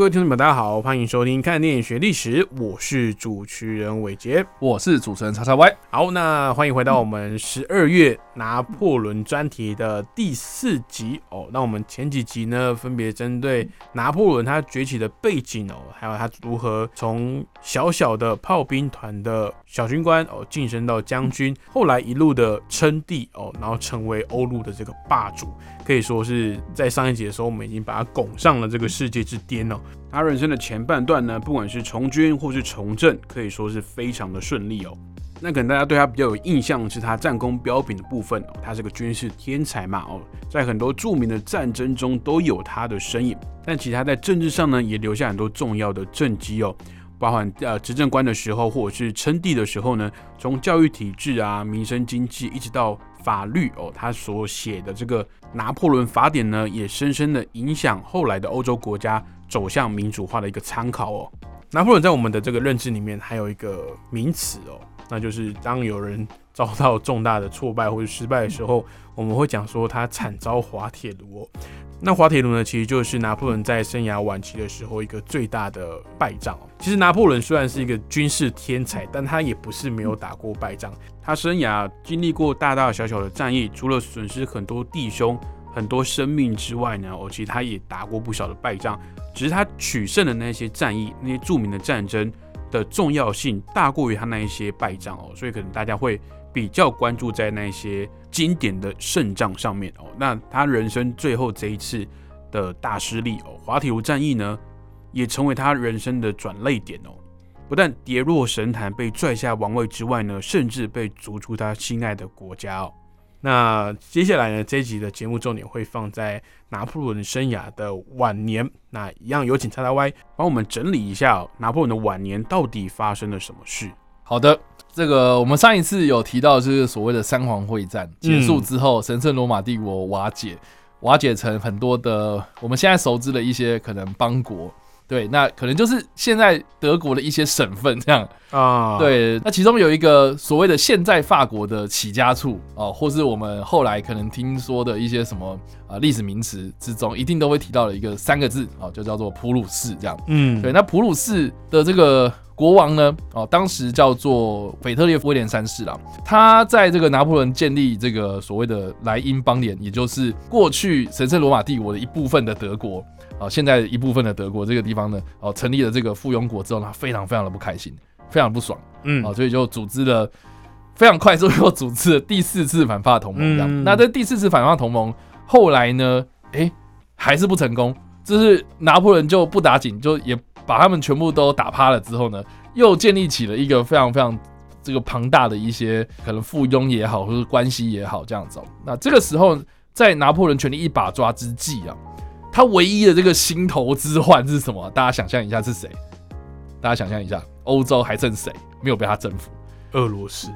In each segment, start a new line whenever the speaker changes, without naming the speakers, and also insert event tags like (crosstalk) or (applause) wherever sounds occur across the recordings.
各位听众朋友，大家好，欢迎收听《看电影学历史》，我是主持人伟杰。
我是主持人叉叉 Y。
好，那欢迎回到我们十二月拿破仑专题的第四集哦。那我们前几集呢，分别针对拿破仑他崛起的背景哦，还有他如何从小小的炮兵团的小军官哦，晋升到将军，后来一路的称帝哦，然后成为欧陆的这个霸主，可以说是在上一集的时候，我们已经把他拱上了这个世界之巅哦。他人生的前半段呢，不管是从军或是从政，可以说是非常的顺利哦。那可能大家对他比较有印象是他战功彪炳的部分哦，他是个军事天才嘛哦，在很多著名的战争中都有他的身影。但其实他在政治上呢，也留下很多重要的政绩哦，包含呃执政官的时候，或者是称帝的时候呢，从教育体制啊、民生经济，一直到法律哦，他所写的这个拿破仑法典呢，也深深的影响后来的欧洲国家走向民主化的一个参考哦。拿破仑在我们的这个认知里面还有一个名词哦。那就是当有人遭到重大的挫败或者失败的时候，我们会讲说他惨遭滑铁卢。那滑铁卢呢，其实就是拿破仑在生涯晚期的时候一个最大的败仗。其实拿破仑虽然是一个军事天才，但他也不是没有打过败仗。他生涯经历过大大小小的战役，除了损失很多弟兄、很多生命之外呢，哦，其实他也打过不少的败仗。只是他取胜的那些战役，那些著名的战争。的重要性大过于他那一些败仗哦，所以可能大家会比较关注在那些经典的胜仗上面哦。那他人生最后这一次的大失利哦，滑铁卢战役呢，也成为他人生的转泪点哦。不但跌落神坛被拽下王位之外呢，甚至被逐出他心爱的国家哦。那接下来呢？这一集的节目重点会放在拿破仑生涯的晚年。那一样有请叉叉 Y 帮我们整理一下拿破仑的晚年到底发生了什么事。
好的，这个我们上一次有提到，就是所谓的三皇会战结束之后，神圣罗马帝国瓦解，瓦解成很多的我们现在熟知的一些可能邦国。对，那可能就是现在德国的一些省份这样啊。对，那其中有一个所谓的现在法国的起家处哦，或是我们后来可能听说的一些什么啊历史名词之中，一定都会提到的一个三个字哦，就叫做普鲁士这样。嗯，对，那普鲁士的这个国王呢，哦，当时叫做腓特烈威廉三世啦。他在这个拿破仑建立这个所谓的莱茵邦联，也就是过去神圣罗马帝国的一部分的德国。啊，现在一部分的德国这个地方呢，哦，成立了这个附庸国之后呢，非常非常的不开心，非常不爽，嗯，啊，所以就组织了非常快速又组织了第四次反法同盟。那这第四次反法同盟后来呢，哎，还是不成功，就是拿破仑就不打紧，就也把他们全部都打趴了之后呢，又建立起了一个非常非常这个庞大的一些可能附庸也好，或者关系也好这样子。那这个时候，在拿破仑权力一把抓之际啊。他唯一的这个心头之患是什么？大家想象一下是谁？大家想象一下，欧洲还剩谁没有被他征服？
俄罗斯？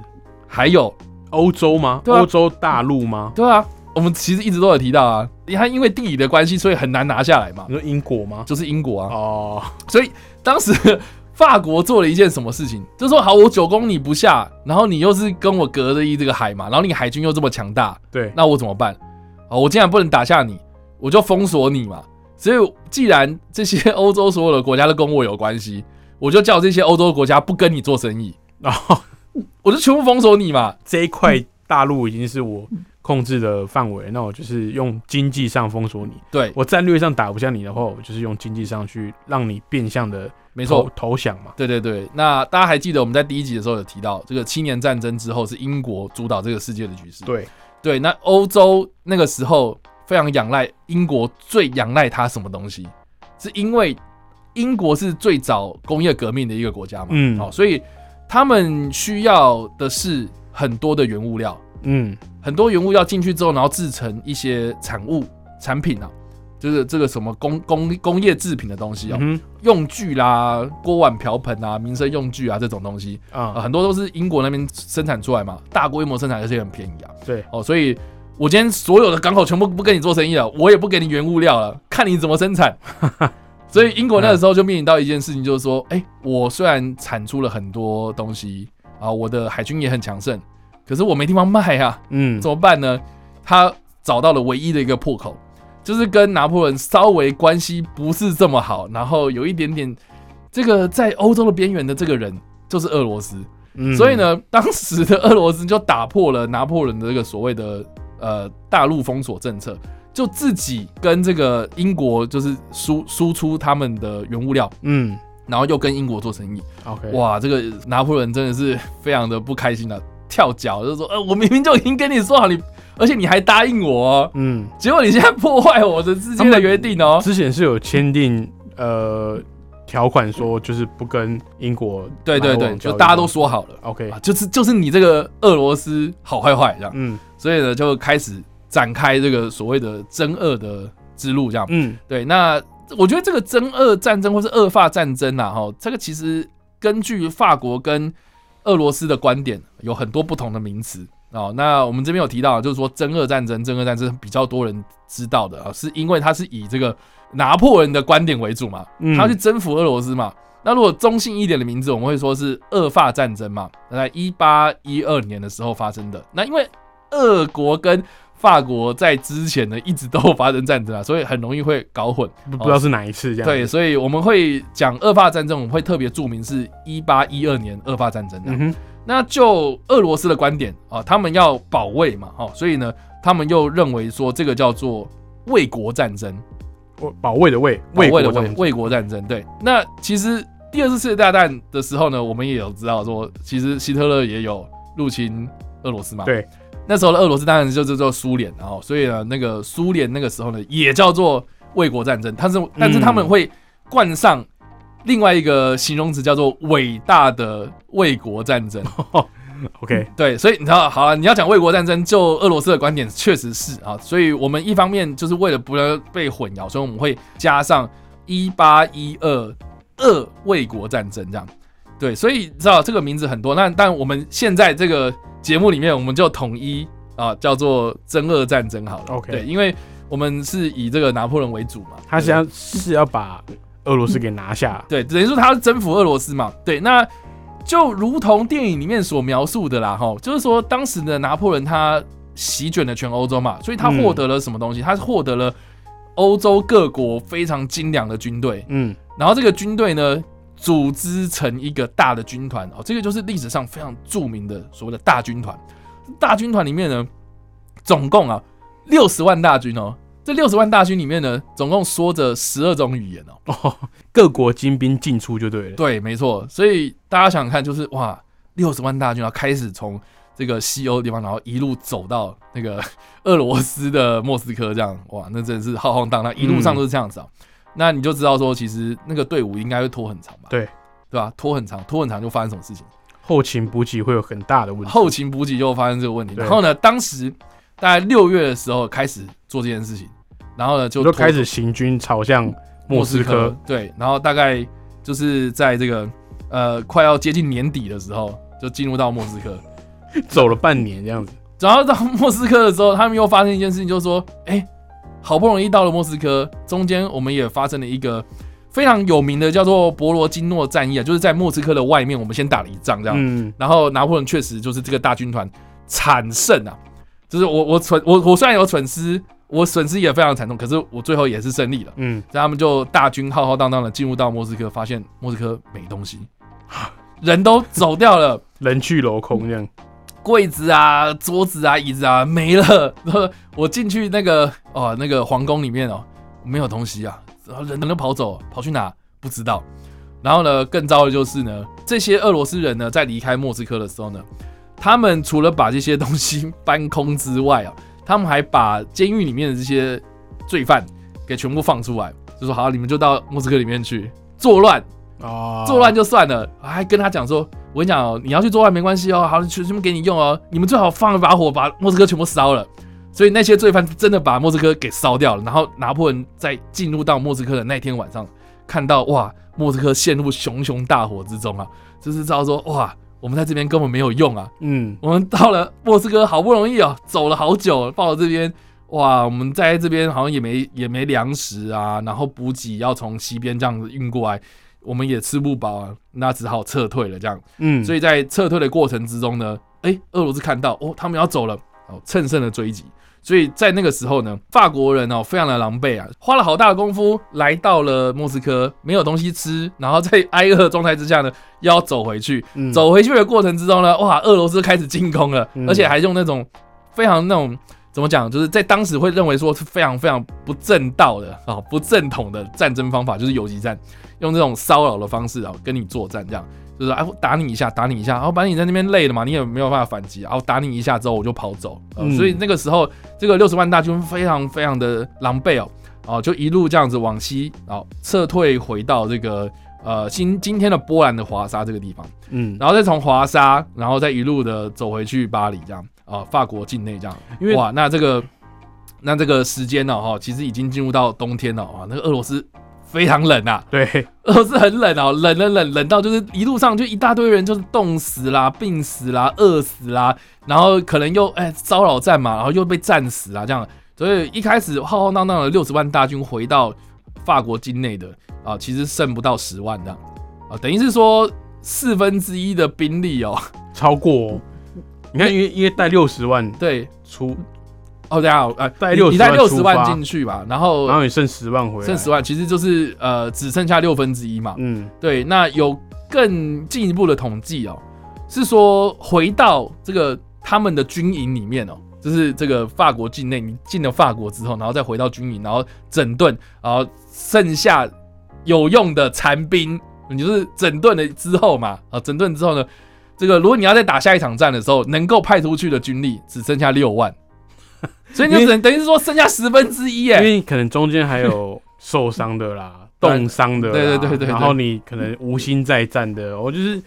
还有
欧洲吗？欧洲大陆吗？
对啊，我们其实一直都有提到啊，你看因为地理的关系，所以很难拿下来嘛。
你说英国吗？
就是英国啊。哦，所以当时法国做了一件什么事情？就说好，我九公里不下，然后你又是跟我隔着一这个海嘛，然后你海军又这么强大，
对，
那我怎么办？哦，我竟然不能打下你。我就封锁你嘛，所以既然这些 (laughs) 欧洲所有的国家都跟我有关系，我就叫这些欧洲国家不跟你做生意，然后我就全部封锁你嘛。
这一块大陆已经是我控制的范围，那我就是用经济上封锁你。
对
我战略上打不下你的话，我就是用经济上去让你变相的
没错
投降嘛。
对对对，那大家还记得我们在第一集的时候有提到，这个七年战争之后是英国主导这个世界的局势。
对
对，那欧洲那个时候。非常仰赖英国，最仰赖它什么东西？是因为英国是最早工业革命的一个国家嘛？嗯，好，所以他们需要的是很多的原物料，嗯，很多原物料进去之后，然后制成一些产物产品啊，就是这个什么工工工业制品的东西哦，
嗯
用具啦、锅碗瓢盆啊、民生用具啊这种东西，
啊，
很多都是英国那边生产出来嘛，大规模生产，而且很便宜啊。
对，
哦，所以我今天所有的港口全部不跟你做生意了，我也不给你原物料了，看你怎么生产。(laughs) 所以英国那个时候就面临到一件事情，就是说，哎、我虽然产出了很多东西啊，我的海军也很强盛，可是我没地方卖啊，
嗯
怎么办呢？他找到了唯一的一个破口，就是跟拿破仑稍微关系不是这么好，然后有一点点这个在欧洲的边缘的这个人，就是俄罗斯。
嗯
所以，呢，当时的俄罗斯就打破了拿破仑的这个所谓的呃大陆封锁政策，就自己跟这个英国就是输输出他们的原物料，
嗯
然后又跟英国做生意。
，OK，
哇，这个拿破仑真的是非常的不开心的、跳脚就说，呃，我明明就已经跟你说好你，而且你还答应我、哦，
嗯，
结果你现在破坏我的之间的约定哦。
之前是有签订呃条款说，就是不跟英国
对对对，就大家都说好了。
OK，
啊，就是就是你这个俄罗斯好坏坏这样。
嗯。
所以呢，就开始展开这个所谓的真俄的之路，这样。
嗯。
对，那我觉得这个真俄战争或是俄法战争啊，哈，这个其实根据法国跟俄罗斯的观点，有很多不同的名词哦。那我们这边有提到，就是说真俄战争，真俄战争比较多人知道的啊，是因为它是以这个拿破仑的观点为主嘛，
嗯，
他要去征服俄罗斯嘛。那如果中性一点的名字，我们会说是俄法战争嘛，在一八一二年的时候发生的。那因为俄国跟法国在之前呢一直都有发生战争啊，所以很容易会搞混。
不不知道是哪一次这样，
对，，所以我们会讲俄法战争，我们会特别注明是一八一二年俄法战争的。那就俄罗斯的观点啊，他们要保卫嘛，哈，所以呢，他们又认为说这个叫做卫国战争。
我保卫的卫，卫
国的卫卫国战争。对，那其实第二次世界大战的时候呢，我们也有知道说，其实希特勒也有入侵俄罗斯嘛。
对，
那时候的俄罗斯当然就是叫做苏联，然后所以呢，那个苏联那个时候呢，也叫做卫国战争，但是但是他们会冠上。另外一个形容词叫做伟大的卫国战争，(laughs)
OK，
对，所以你知道，好了，你要讲卫国战争，就俄罗斯的观点确实是啊，所以我们一方面就是为了不要被混淆，所以我们会加上一八一二二卫国战争这样。对，所以知道这个名字很多，那但我们现在这个节目里面，我们就统一啊叫做真俄战争好了。
OK
对，因为我们是以这个拿破仑为主嘛，
他是要是要把俄罗斯给拿下，
对，等于说他要征服俄罗斯嘛。对，那就如同电影里面所描述的啦，哈，就是说当时的拿破仑他席卷了全欧洲嘛，所以他获得了什么东西？他获得了欧洲各国非常精良的军队，
嗯
然后这个军队呢，组织成一个大的军团哦，这个就是历史上非常著名的所谓的大军团。大军团里面呢，总共啊六十万大军哦。这六十万大军里面呢，总共说着十二种语言哦。
哦，各国精兵进出就对了，
对，没错。所以大家想想看，就是哇，六十万大军，然后开始从这个西欧地方，然后一路走到那个 (laughs) 俄罗斯的莫斯科，这样哇，那真的是浩浩荡荡，一路上都是这样子啊。那你就知道说，其实那个队伍应该会拖很长吧？
对，
对吧？拖很长，拖很长就发生什么事情？
后勤补给会有很大的问题，
后勤补给就发生这个问题。然后呢，当时大概六月的时候开始做这件事情，然后呢就
就开始行军朝向莫斯科，，
对，然后大概就是在这个呃快要接近年底的时候，就进入到莫斯科。(laughs)
走了半年这样子，
然后到莫斯科的时候，他们又发生一件事情，就是说，哎、好不容易到了莫斯科，中间我们也发生了一个非常有名的叫做博罗金诺战役啊，就是在莫斯科的外面，我们先打了一仗这样。
嗯，
然后拿破仑确实就是这个大军团惨胜啊，就是我我损我我虽然有损失，我损失也非常惨痛，可是我最后也是胜利了。
嗯，
所以他们就大军浩浩荡荡的进入到莫斯科，发现莫斯科没东西，人都走掉了，
人去楼空这样，
柜子啊、桌子啊、椅子啊没了。然 (laughs) 后我进去那个哦那个皇宫里面哦，没有东西啊，然后人人都跑走，跑去哪不知道。然后呢，更糟的就是呢，这些俄罗斯人呢，在离开莫斯科的时候呢，他们除了把这些东西 (laughs) 搬空之外啊，他们还把监狱里面的这些罪犯给全部放出来，就说好，你们就到莫斯科里面去作乱，
啊，
作乱就算了，还跟他讲说，我跟你讲哦，你要去作乱没关系哦，好，全全部给你用哦，你们最好放一把火把莫斯科全部烧了。所以那些罪犯真的把莫斯科给烧掉了。然后拿破仑在进入到莫斯科的那天晚上，看到哇，莫斯科陷入熊熊大火之中啊，就是知道说哇，我们在这边根本没有用啊。
嗯，
我们到了莫斯科，好不容易哦，走了好久，到了这边，哇，我们在这边好像也没也没粮食啊，然后补给要从西边这样子运过来，我们也吃不饱啊，那只好撤退了这样。
嗯，
所以在撤退的过程之中呢，哎，俄罗斯看到哦，他们要走了，哦，乘胜的追击。所以在那个时候呢，法国人哦非常的狼狈啊，花了好大的功夫来到了莫斯科，没有东西吃，然后在挨饿的状态之下呢，又要走回去。
嗯。
走回去的过程之中呢，哇，俄罗斯开始进攻了，
嗯。
而且还用那种非常那种怎么讲，就是在当时会认为说是非常非常不正道的啊、不正统的战争方法，就是游击战，用这种骚扰的方式啊跟你作战，这样就是哎打你一下，打你一下，然后把你在那边累了嘛，你也没有办法反击，然后打你一下之后我就跑走，呃
嗯
所以那个时候这个六十万大军非常非常的狼狈哦，哦就一路这样子往西，然后撤退回到这个呃今今天的波兰的华沙这个地方。
嗯，
然后再从华沙，然后再一路的走回去巴黎，这样啊、法国境内这样。
因为
哇，那这个那这个时间呢，哈，其实已经进入到冬天了啊。那个俄罗斯非常冷啊，
对，
俄罗斯很冷哦，冷冷冷冷到就是一路上就一大堆人就是冻死啦、病死啦、饿死啦，然后可能又哎骚扰战嘛，然后又被战死啦这样。所以一开始浩浩荡荡的六十万大军回到法国境内的啊，其实剩不到十万这样啊，等于是说四分之一的兵力哦。
超过哦。你看，因为因为带六十万
对，
出，
哦，对啊，呃，
带
你
60
你带
万
六十万进去吧，然后
然后你剩十万回来，
剩十万，其实就是呃只剩下六分之一嘛。
嗯
对，那有更进一步的统计哦，是说回到这个他们的军营里面哦，就是这个法国境内，你进了法国之后，然后再回到军营，然后整顿，然后剩下有用的残兵，你就是整顿了之后嘛，啊，整顿之后呢，这个如果你要再打下一场战的时候，能够派出去的军力只剩下六万，(laughs) 所以你就只能等于是说剩下十分之一
因
耶。
为可能中间还有受伤的啦，(laughs) 冻伤的啦，
对对对对对。
然后你可能无心再战的，我就是，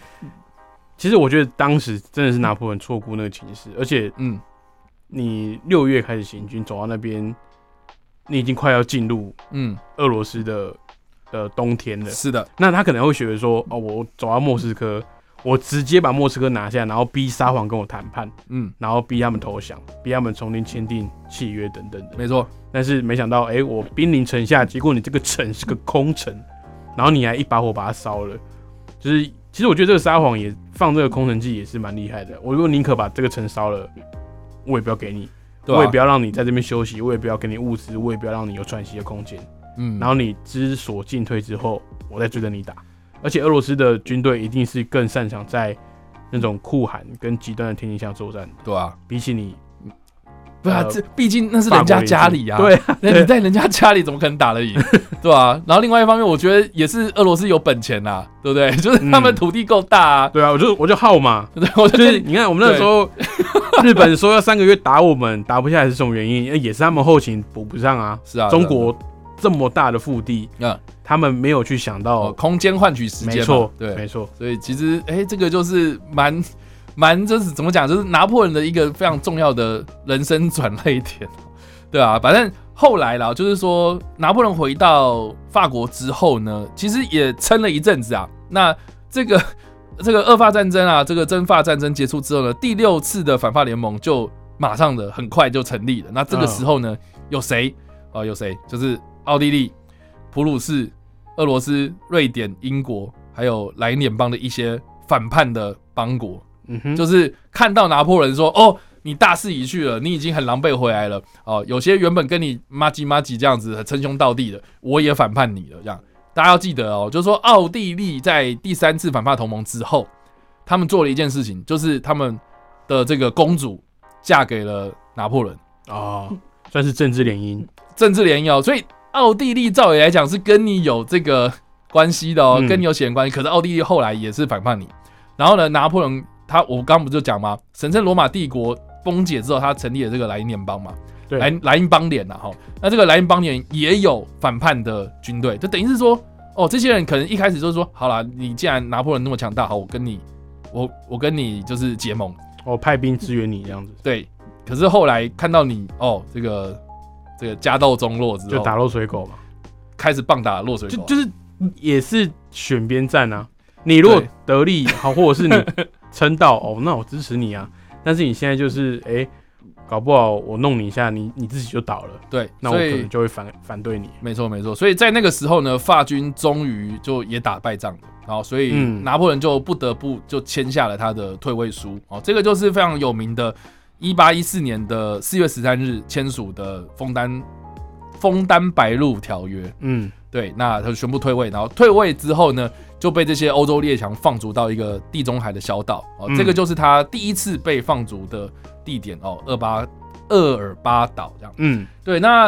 其实我觉得当时真的是拿破仑错估那个情势，而且
嗯，
你六月开始行军，走到那边，你已经快要进入
嗯，
俄罗斯的的冬天了，
是的，
那他可能会觉得说，哦，我走到莫斯科，我直接把莫斯科拿下，然后逼沙皇跟我谈判，
嗯，
然后逼他们投降，逼他们重新签订契约等等的。
没错，
但是没想到，哎、我兵临城下，结果你这个城是个空城，然后你还一把火把它烧了。就是，其实我觉得这个沙皇也放这个空城计也是蛮厉害的。我如果宁可把这个城烧了，我也不要给你，我也不要让你在这边休息，我也不要给你物资，我也不要让你有喘息的空间。
嗯，
然后你知所进退之后，我再追着你打。而且俄罗斯的军队一定是更擅长在那种酷寒跟极端的天气下作战的，
对啊，
比起你
不啊，
呃
这毕竟那是人家家里啊，
对啊，
那你在人家家里怎么可能打得赢？(laughs) 对吧、然后另外一方面，我觉得也是俄罗斯有本钱呐、对不对？(laughs) 就是他们
嗯
土地够大啊，
对啊，我就我就耗嘛，(laughs)
对，我就
就是你看，我们那时候日本说要三个月打我们，打不下来是什么原因？也是他们后勤补不上啊。
是啊，
中国这么大的腹地，
嗯，
他们没有去想
哦，
到，
空间换取时间，
没错，
对，
没错，
所以其实哎、这个就是蛮蛮就是怎么讲，就是拿破仑的一个非常重要的人生转捩点，(laughs) 对啊，反正后来啦，就是说拿破仑回到法国之后呢，其实也撑了一阵子啊。那这个这个俄法战争啊，这个征法战争结束之后呢，第六次的反法联盟就马上的很快就成立了。那这个时候呢，有谁啊、有谁？就是奥地利、普鲁士、俄罗斯、瑞典、英国，还有莱茵联邦的一些反叛的邦国，
嗯哼，
就是看到拿破仑说：“哦，你大势已去了，你已经很狼狈回来了。哦，有些原本跟你妈鸡妈鸡这样子称兄道弟的，我也反叛你了。这样大家要记得哦，就是说奥地利在第三次反叛同盟之后，他们做了一件事情，就是他们的这个公主嫁给了拿破仑，
哦，算是政治联姻，
政治联姻哦，所以奥地利照理来讲是跟你有这个关系的哦，
嗯
跟你有血缘关系。可是奥地利后来也是反叛你，然后呢，拿破仑他我刚刚不就讲吗？神圣罗马帝国崩解之后，他成立了这个莱茵联邦嘛，
对
莱莱茵邦联呐哈。那这个莱茵邦联也有反叛的军队，就等于是说，哦，这些人可能一开始就是说，好了，你既然拿破仑那么强大，好，我跟你，我我跟你就是结盟，
我派兵支援你这样子，
对，可是后来看到你哦，这个这个家道中落之后，
就打落水狗嘛，
开始棒打落水狗，
就就是也是选边站啊。你如果得利好，或者是你 (laughs) 撑到哦，那我支持你啊。但是你现在就是哎、搞不好我弄你一下，你你自己就倒了，
对，
那我可能就会反反对你。
没错没错，所以在那个时候呢，法军终于就也打败仗了，然后，所以
嗯。
拿破仑就不得不就签下了他的退位书，哦，这个就是非常有名的，一八一四年的四月十三日签署的枫丹枫丹白露条约，
嗯，
对，那他就宣布退位，然后退位之后呢，就被这些欧洲列强放逐到一个地中海的小岛，哦，
嗯。
这个就是他第一次被放逐的地点哦，厄巴厄尔巴岛这样。
嗯，
对，那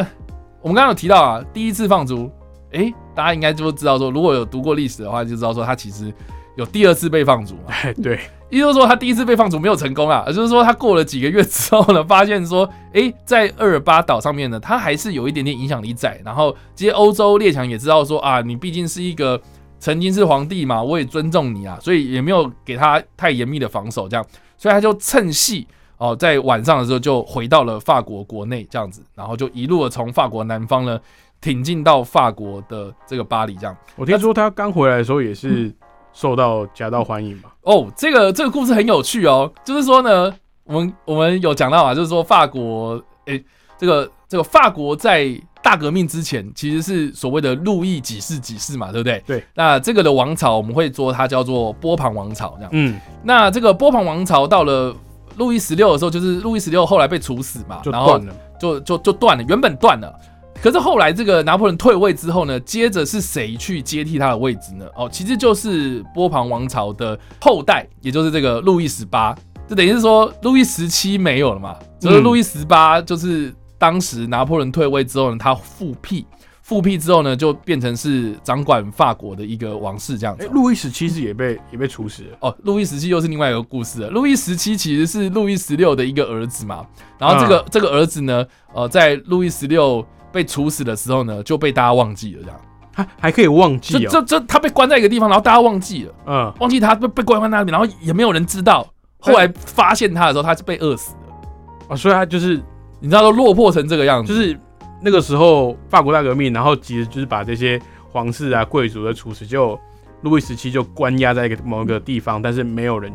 我们刚刚有提到啊，第一次放逐，诶，大家应该就知道说，如果有读过历史的话，就知道说他其实有第二次被放逐嘛。
哎，(laughs) 对，
也就是说，他第一次被放逐没有成功啊，也就是说，他过了几个月之后呢，发现说，诶，在厄尔巴岛上面呢，他还是有一点点影响力在。然后这些欧洲列强也知道说啊，你毕竟是一个曾经是皇帝嘛，我也尊重你啊，所以也没有给他太严密的防守，这样，所以他就趁隙哦，在晚上的时候就回到了法国国内这样子，然后就一路的从法国南方呢挺进到法国的这个巴黎这样。
我听说他刚回来的时候也是受到夹道欢迎嘛。
哦，这个这个故事很有趣哦，就是说呢，我们我们有讲到啊，就是说法国，诶，这个这个法国在大革命之前其实是所谓的路易几世几世嘛，对不对？
对。
那这个的王朝我们会说它叫做波旁王朝这样。
嗯，
那这个波旁王朝到了路易十六的时候，就是路易十六后来被处死嘛，然后
就
就就断了，原本断了。可是后来这个拿破仑退位之后呢，接着是谁去接替他的位置呢？哦，其实就是波旁王朝的后代，也就是这个路易十八，就等于是说路易十七没有了嘛，就是
嗯
路易十八就是当时拿破仑退位之后呢，他复辟，复辟之后呢，就变成是掌管法国的一个王室这样
哎、
子。
路易十七是也被也被处死了。
哦，路易十七又是另外一个故事了。路易十七其实是路易十六的一个儿子嘛，然后这个、这个儿子呢，呃，在路易十六被处死的时候呢，就被大家忘记了，这样。
还还可以忘记哦。
就就就他被关在一个地方，然后大家忘记了，
嗯，
忘记他被被关在那里，然后也没有人知道。后来发现他的时候，他是被饿死的。
啊，所以他就是
你知道，都落魄成这个样子，
就是那个时候法国大革命，然后其实就是把这些皇室啊贵族的处死，就路易十七就关押在一个某一个地方，但是没有人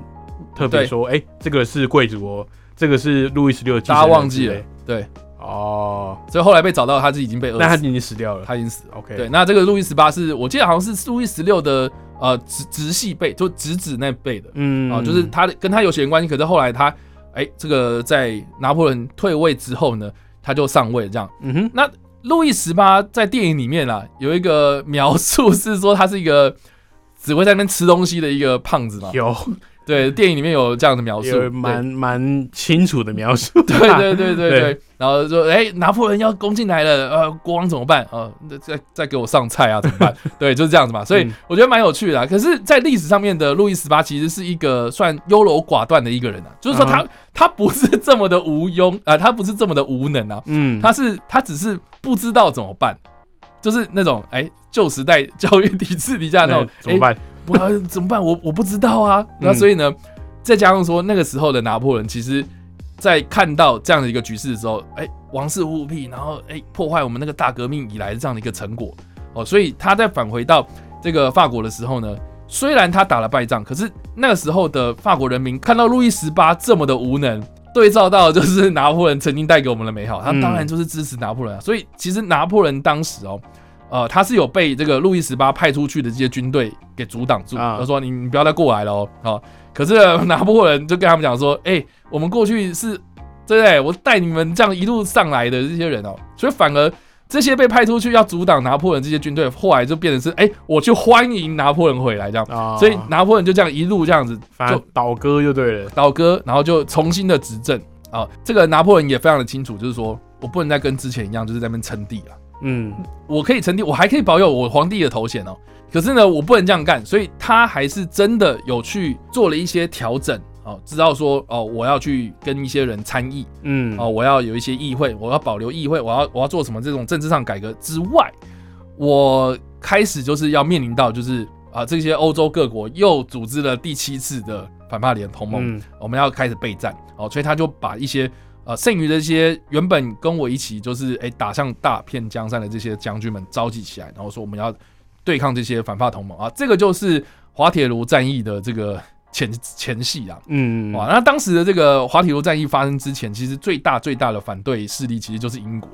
特别说，哎、这个是贵族哦，这个是路易十六
大家忘记了。对，
哦，
所以后来被找到，他是已经被饿死，
那他已经死掉了。
他已经死了。
OK，
对，，那这个路易十八是我记得好像是路易十六的呃直直系辈，就侄子那辈的。
嗯
哦，就是他的跟他有血缘关系，可是后来他，哎、这个在拿破仑退位之后呢，他就上位这样。
嗯哼，
那路易十八在电影里面啊，有一个描述是说他是一个只会在那边吃东西的一个胖子嘛。
有
对，电影里面有这样的描述，
有蛮蛮清楚的描述。(laughs)
对对对对对。然后说，哎、拿破仑要攻进来了，呃，国王怎么办？呃，再再给我上菜啊，怎么办？(laughs) 对，就是这样子嘛。所以
嗯
我觉得蛮有趣的、啊。可是，在历史上面的路易十八其实是一个算优柔寡断的一个人啊，就是说他、
嗯
他不是这么的无庸啊、他不是这么的无能啊，
嗯，
他是他只是不知道怎么办，就是那种哎旧时代教育体制底下那种
那怎么办？
我要怎么办？我我不知道啊。那
嗯
所以呢，再加上说那个时候的拿破仑，其实在看到这样的一个局势的时候，哎、王室复辟，然后哎、破坏我们那个大革命以来的这样的一个成果哦，所以他在返回到这个法国的时候呢，虽然他打了败仗，可是那个时候的法国人民看到路易十八这么的无能。对照到就是拿破仑曾经带给我们的美好，他
嗯
当然就是支持拿破仑啊。所以其实拿破仑当时哦，呃，他是有被这个路易十八派出去的这些军队给阻挡住，
啊
他说你你不要再过来了哦，好、可是 (laughs) 拿破仑就跟他们讲说，哎、我们过去是，对不对？我带你们这样一路上来的这些人哦，所以反而这些被派出去要阻挡拿破仑这些军队，后来就变成是，哎、我去欢迎拿破仑回来这样，
啊，
所以拿破仑就这样一路这样子就
反倒戈就对了。
倒戈，然后就重新的执政啊。这个拿破仑也非常的清楚，就是说我不能再跟之前一样，就是在那边称帝了。
嗯，
我可以称帝，我还可以保有我皇帝的头衔哦。可是呢，我不能这样干，所以他还是真的有去做了一些调整哦，知道说哦，我要去跟一些人参议
嗯，
哦，我要有一些议会，我要保留议会，我要我要做什么这种政治上改革之外，我开始就是要面临到就是啊，这些欧洲各国又组织了第七次的反霸联同盟，
嗯。
我们要开始备战哦，所以他就把一些呃剩余的这些原本跟我一起就是哎打向大片江山的这些将军们召集起来，然后说我们要对抗这些反法同盟啊，这个就是滑铁卢战役的这个前前戏啊。
嗯，
哇，那当时的这个滑铁卢战役发生之前，其实最大最大的反对势力其实就是英国。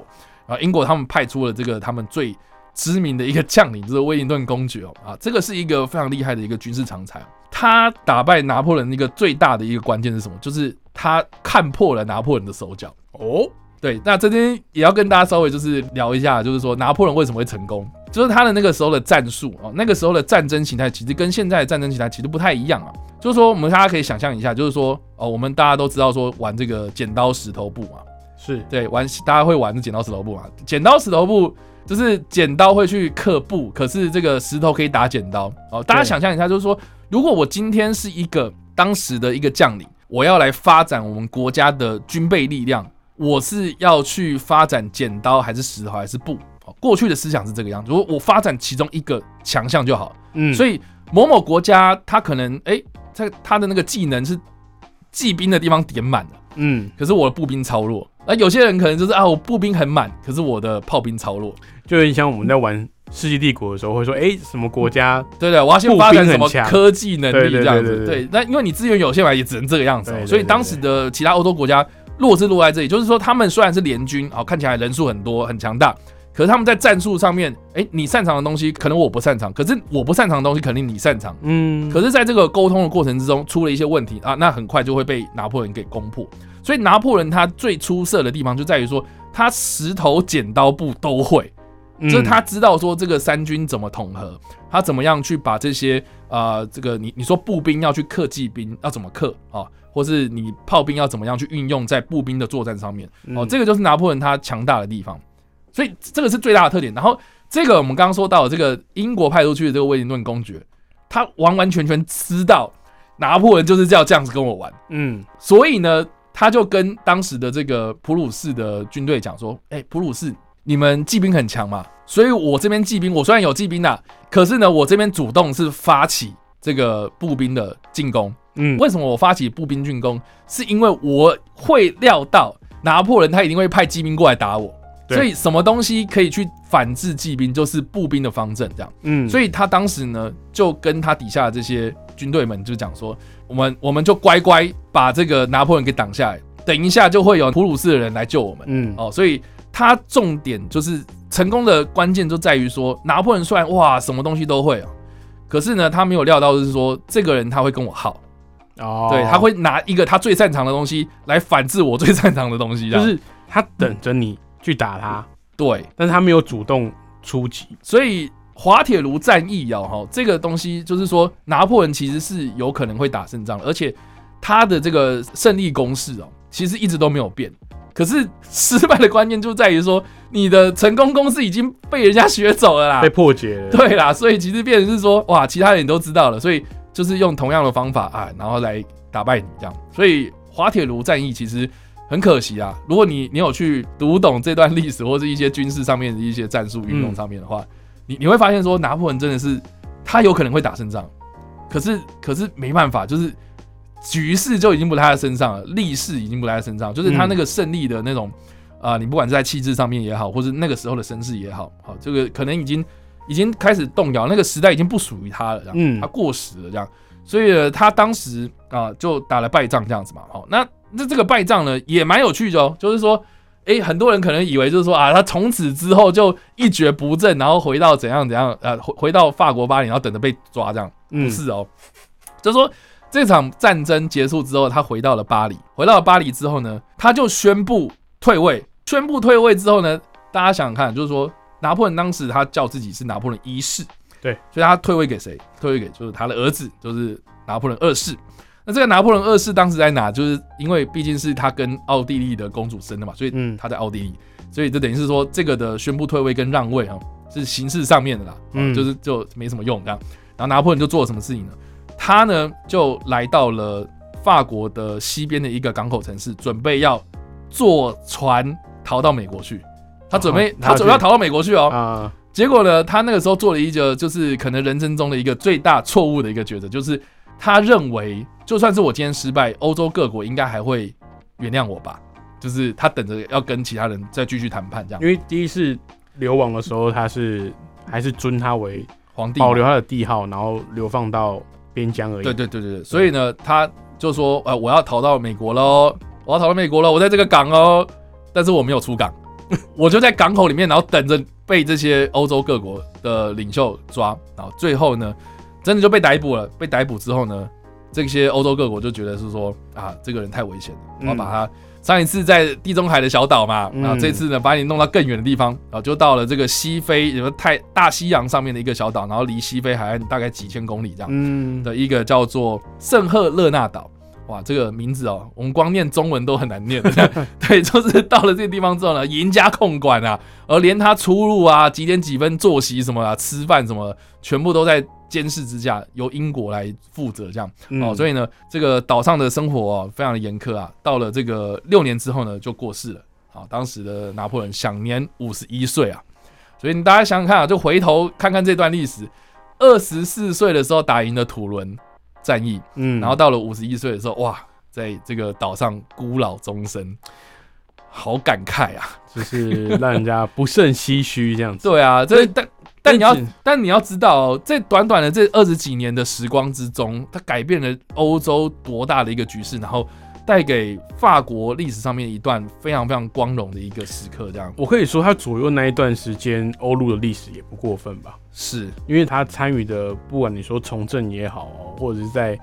啊，英国他们派出了这个他们最知名的一个将领，就是威灵顿公爵哦。啊，这个是一个非常厉害的一个军事常才。他打败拿破仑一个最大的一个关键是什么？就是他看破了拿破仑的手脚。
哦，
对，那这边也要跟大家稍微就是聊一下，就是说拿破仑为什么会成功，就是他的那个时候的战术哦，那个时候的战争形态其实跟现在的战争形态其实不太一样啊。就是说，我们大家可以想象一下，就是说哦，我们大家都知道说玩这个剪刀石头布嘛。
是
对玩，大家会玩剪刀石头布嘛？剪刀石头布就是剪刀会去刻布，可是这个石头可以打剪刀哦。大家想象一下，就是说，如果我今天是一个当时的一个将领，我要来发展我们国家的军备力量，我是要去发展剪刀还是石头还是布？过去的思想是这个样子，如果我发展其中一个强项就好。嗯，所以某某国家他可能哎，在他的那个技能是骑兵的地方点满了，嗯，可是我的步兵超弱。那有些人可能就是啊，我步兵很满，可是我的炮兵超弱，
就有点像我们在玩《世纪帝国》的时候，会说，哎，什么国家？
对对，我要先发展什么科技能力这样子。对，那因为你资源有限嘛，也只能这个样子。所以当时的其他欧洲国家落是落在这里，就是说他们虽然是联军，哦，看起来人数很多很强大。可是他们在战术上面，哎，你擅长的东西可能我不擅长，可是我不擅长的东西肯定你擅长。嗯。可是在这个沟通的过程之中出了一些问题啊，那很快就会被拿破仑给攻破。所以拿破仑他最出色的地方就在于说，他石头剪刀布都会，就是他知道说这个三军怎么统合，他怎么样去把这些啊，这个你你说步兵要去克骑兵要怎么克啊，或是你炮兵要怎么样去运用在步兵的作战上面哦，这个就是拿破仑他强大的地方。所以这个是最大的特点。然后这个我们刚刚说到这个英国派出去的这个威灵顿公爵，他完完全全知道拿破仑就是要这样子跟我玩。嗯，所以呢，他就跟当时的这个普鲁士的军队讲说：“哎，普鲁士，你们骑兵很强嘛，所以我这边骑兵，我虽然有骑兵呐，可是呢，我这边主动是发起这个步兵的进攻。嗯，为什么我发起步兵进攻？是因为我会料到拿破仑他一定会派骑兵过来打我。”所以什么东西可以去反制骑兵，就是步兵的方阵这样。嗯，所以他当时呢，就跟他底下的这些军队们就讲说，我们我们就乖乖把这个拿破仑给挡下来，等一下就会有普鲁士的人来救我们。嗯，哦，所以他重点就是成功的关键就在于说，拿破仑虽然哇什么东西都会啊，可是呢他没有料到就是说这个人他会跟我耗。哦，对，他会拿一个他最擅长的东西来反制我最擅长的东西，
就是他等着你。去打他，
对，
但是他没有主动出击，
所以滑铁卢战役哦，哈，这个东西就是说，拿破仑其实是有可能会打胜仗，而且他的这个胜利公式哦，其实一直都没有变。可是失败的关键就在于说，你的成功公式已经被人家学走了啦，
被破解了。
对啦，所以其实变成是说，哇，其他人都知道了，所以就是用同样的方法啊，然后来打败你这样。所以滑铁卢战役其实。很可惜啊！如果你你有去读懂这段历史，或是一些军事上面的一些战术运用上面的话，你你会发现说拿破仑真的是他有可能会打胜仗，可是可是没办法，就是局势就已经不在他身上了，力势已经不在他身上，就是他那个胜利的那种啊，你不管是在气质上面也好，或是那个时候的身世也好，好这个可能已经已经开始动摇，那个时代已经不属于他了，这样，他过时了这样，所以他当时啊就打了败仗这样子嘛，好那。那这个败仗呢，也蛮有趣的哦。就是说，哎，很多人可能以为就是说啊，他从此之后就一蹶不振，然后回到怎样怎样，呃，回回到法国巴黎，然后等着被抓这样。不是哦，就是说这场战争结束之后，他回到了巴黎。回到了巴黎之后呢，他就宣布退位。宣布退位之后呢，大家想想看，就是说拿破仑当时他叫自己是拿破仑一世，
对，
所以他退位给谁？退位给就是他的儿子，就是拿破仑二世。那这个拿破仑二世当时在哪？就是因为毕竟是他跟奥地利的公主生的嘛，所以他在奥地利，所以这等于是说这个的宣布退位跟让位啊，是形式上面的啦，嗯，就是就没什么用这样。然后拿破仑就做了什么事情呢？他呢就来到了法国的西边的一个港口城市，准备要坐船逃到美国去。他准备他准备要逃到美国去哦。啊。结果呢，他那个时候做了一个就是可能人生中的一个最大错误的一个抉择，就是他认为。就算是我今天失败，欧洲各国应该还会原谅我吧？就是他等着要跟其他人再继续谈判这样
因。为第一次流亡的时候，他是还是尊他为
皇帝
保留他的帝号，然后流放到边疆而已。
对对对对对，所以呢，他就说，呃，我要逃到美国喽，我要逃到美国了，我在这个港哦，但是我没有出港，(laughs) 我就在港口里面，然后等着被这些欧洲各国的领袖抓，然后最后呢，真的就被逮捕了。被逮捕之后呢，这些欧洲各国就觉得是说，啊，这个人太危险了，我要把他。上一次在地中海的小岛嘛，
嗯
然后这次呢把你弄到更远的地方，然后就到了这个西非，什么太大西洋上面的一个小岛，然后离西非海岸大概几千公里这样。
嗯，
的一个叫做圣赫勒纳岛。哇，这个名字哦，我们光念中文都很难念。(laughs) 对，就是到了这个地方之后呢，严加控管啊，而连他出入啊、几点几分作息什么啊、吃饭什么，全部都在监视之下，由英国来负责这样。哦，所
以
以呢，这个岛上的生活哦，非常的严苛啊。到了这个六年之后呢，就过世了。好，当时的拿破仑享年五十一岁啊。所以你大家想想看啊，就回头看看这段历史，二十四岁的时候打赢了土伦战役，
嗯
然后到了五十一岁的时候，哇，在这个岛上孤老终生，好感慨啊！
就是让人家不胜唏嘘这样子。(laughs)
对啊，这但但你要
但
你要知道、哦，在短短的这二十几年的时光之中，它改变了欧洲多大的一个局势，然后带给法国历史上面一段非常非常光荣的一个时刻，这样。
我可以说，他左右那一段时间欧陆的历史也不过分吧，
是。
因为他参与的，不管你说从政也好哦，或者是在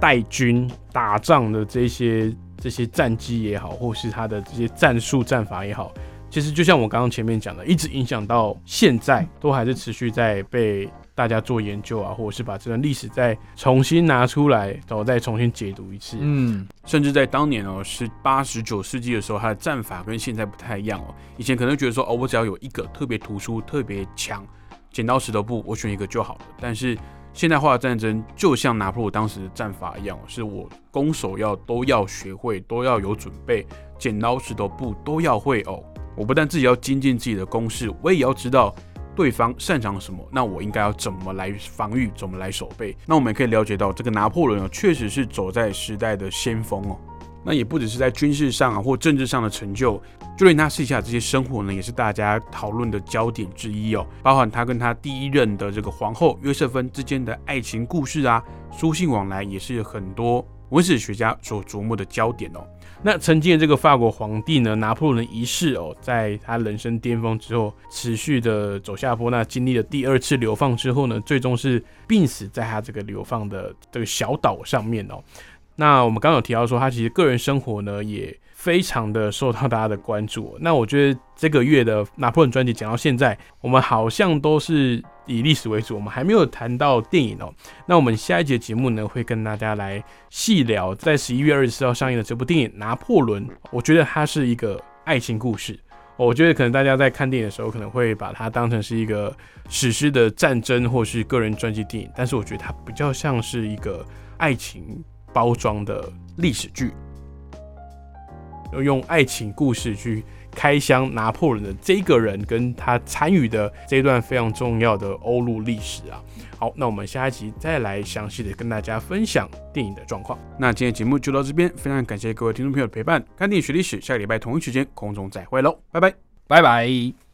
带军打仗的这些这些战机也好，或是他的这些战术战法也好，其实就像我刚刚前面讲的，一直影响到现在，都还是持续在被大家做研究啊，或者是把这段历史再重新拿出来，然后再重新解读一次。
嗯
甚至在当年哦，十八、十九世纪的时候，它的战法跟现在不太一样哦。以前可能觉得说，哦，我只要有一个特别突出、特别强，剪刀石头布，我选一个就好了。但是现代化的战争就像拿破仑当时的战法一样哦，是我攻守要都要学会，都要有准备，剪刀石头布都要会哦。我不但自己要精进自己的攻势，我也要知道对方擅长什么，那我应该要怎么来防御，怎么来守备。那我们也可以了解到，这个拿破仑哦，确实是走在时代的先锋哦。那也不只是在军事上啊或政治上的成就，就连他私下这些生活呢，也是大家讨论的焦点之一哦。包含他跟他第一任的这个皇后约瑟芬之间的爱情故事啊，书信往来也是很多文史学家所瞩目的焦点哦。那曾经的这个法国皇帝呢，拿破仑一世哦，在他人生巅峰之后，持续的走下坡。那经历了第二次流放之后呢，最终是病死在他这个流放的这个小岛上面哦。那我们刚刚有提到说，他其实个人生活呢也非常的受到大家的关注。那我觉得这个月的拿破仑专辑讲到现在，我们好像都是以历史为主，我们还没有谈到电影哦。那我们下一节节目呢，会跟大家来细聊在十一月二十四号上映的这部电影《拿破仑》。我觉得它是一个爱情故事。我觉得可能大家在看电影的时候，可能会把它当成是一个史诗的战争或是个人传记电影，但是我觉得它比较像是一个爱情包装的历史剧，用爱情故事去开箱拿破仑的这个人跟他参与的这一段非常重要的欧陆历史啊。好，那我们下一集再来详细的跟大家分享电影的状况。那今天节目就到这边，非常感谢各位听众朋友的陪伴。看电影学历史，下个礼拜同一时间空中再会喽，拜拜。
拜拜。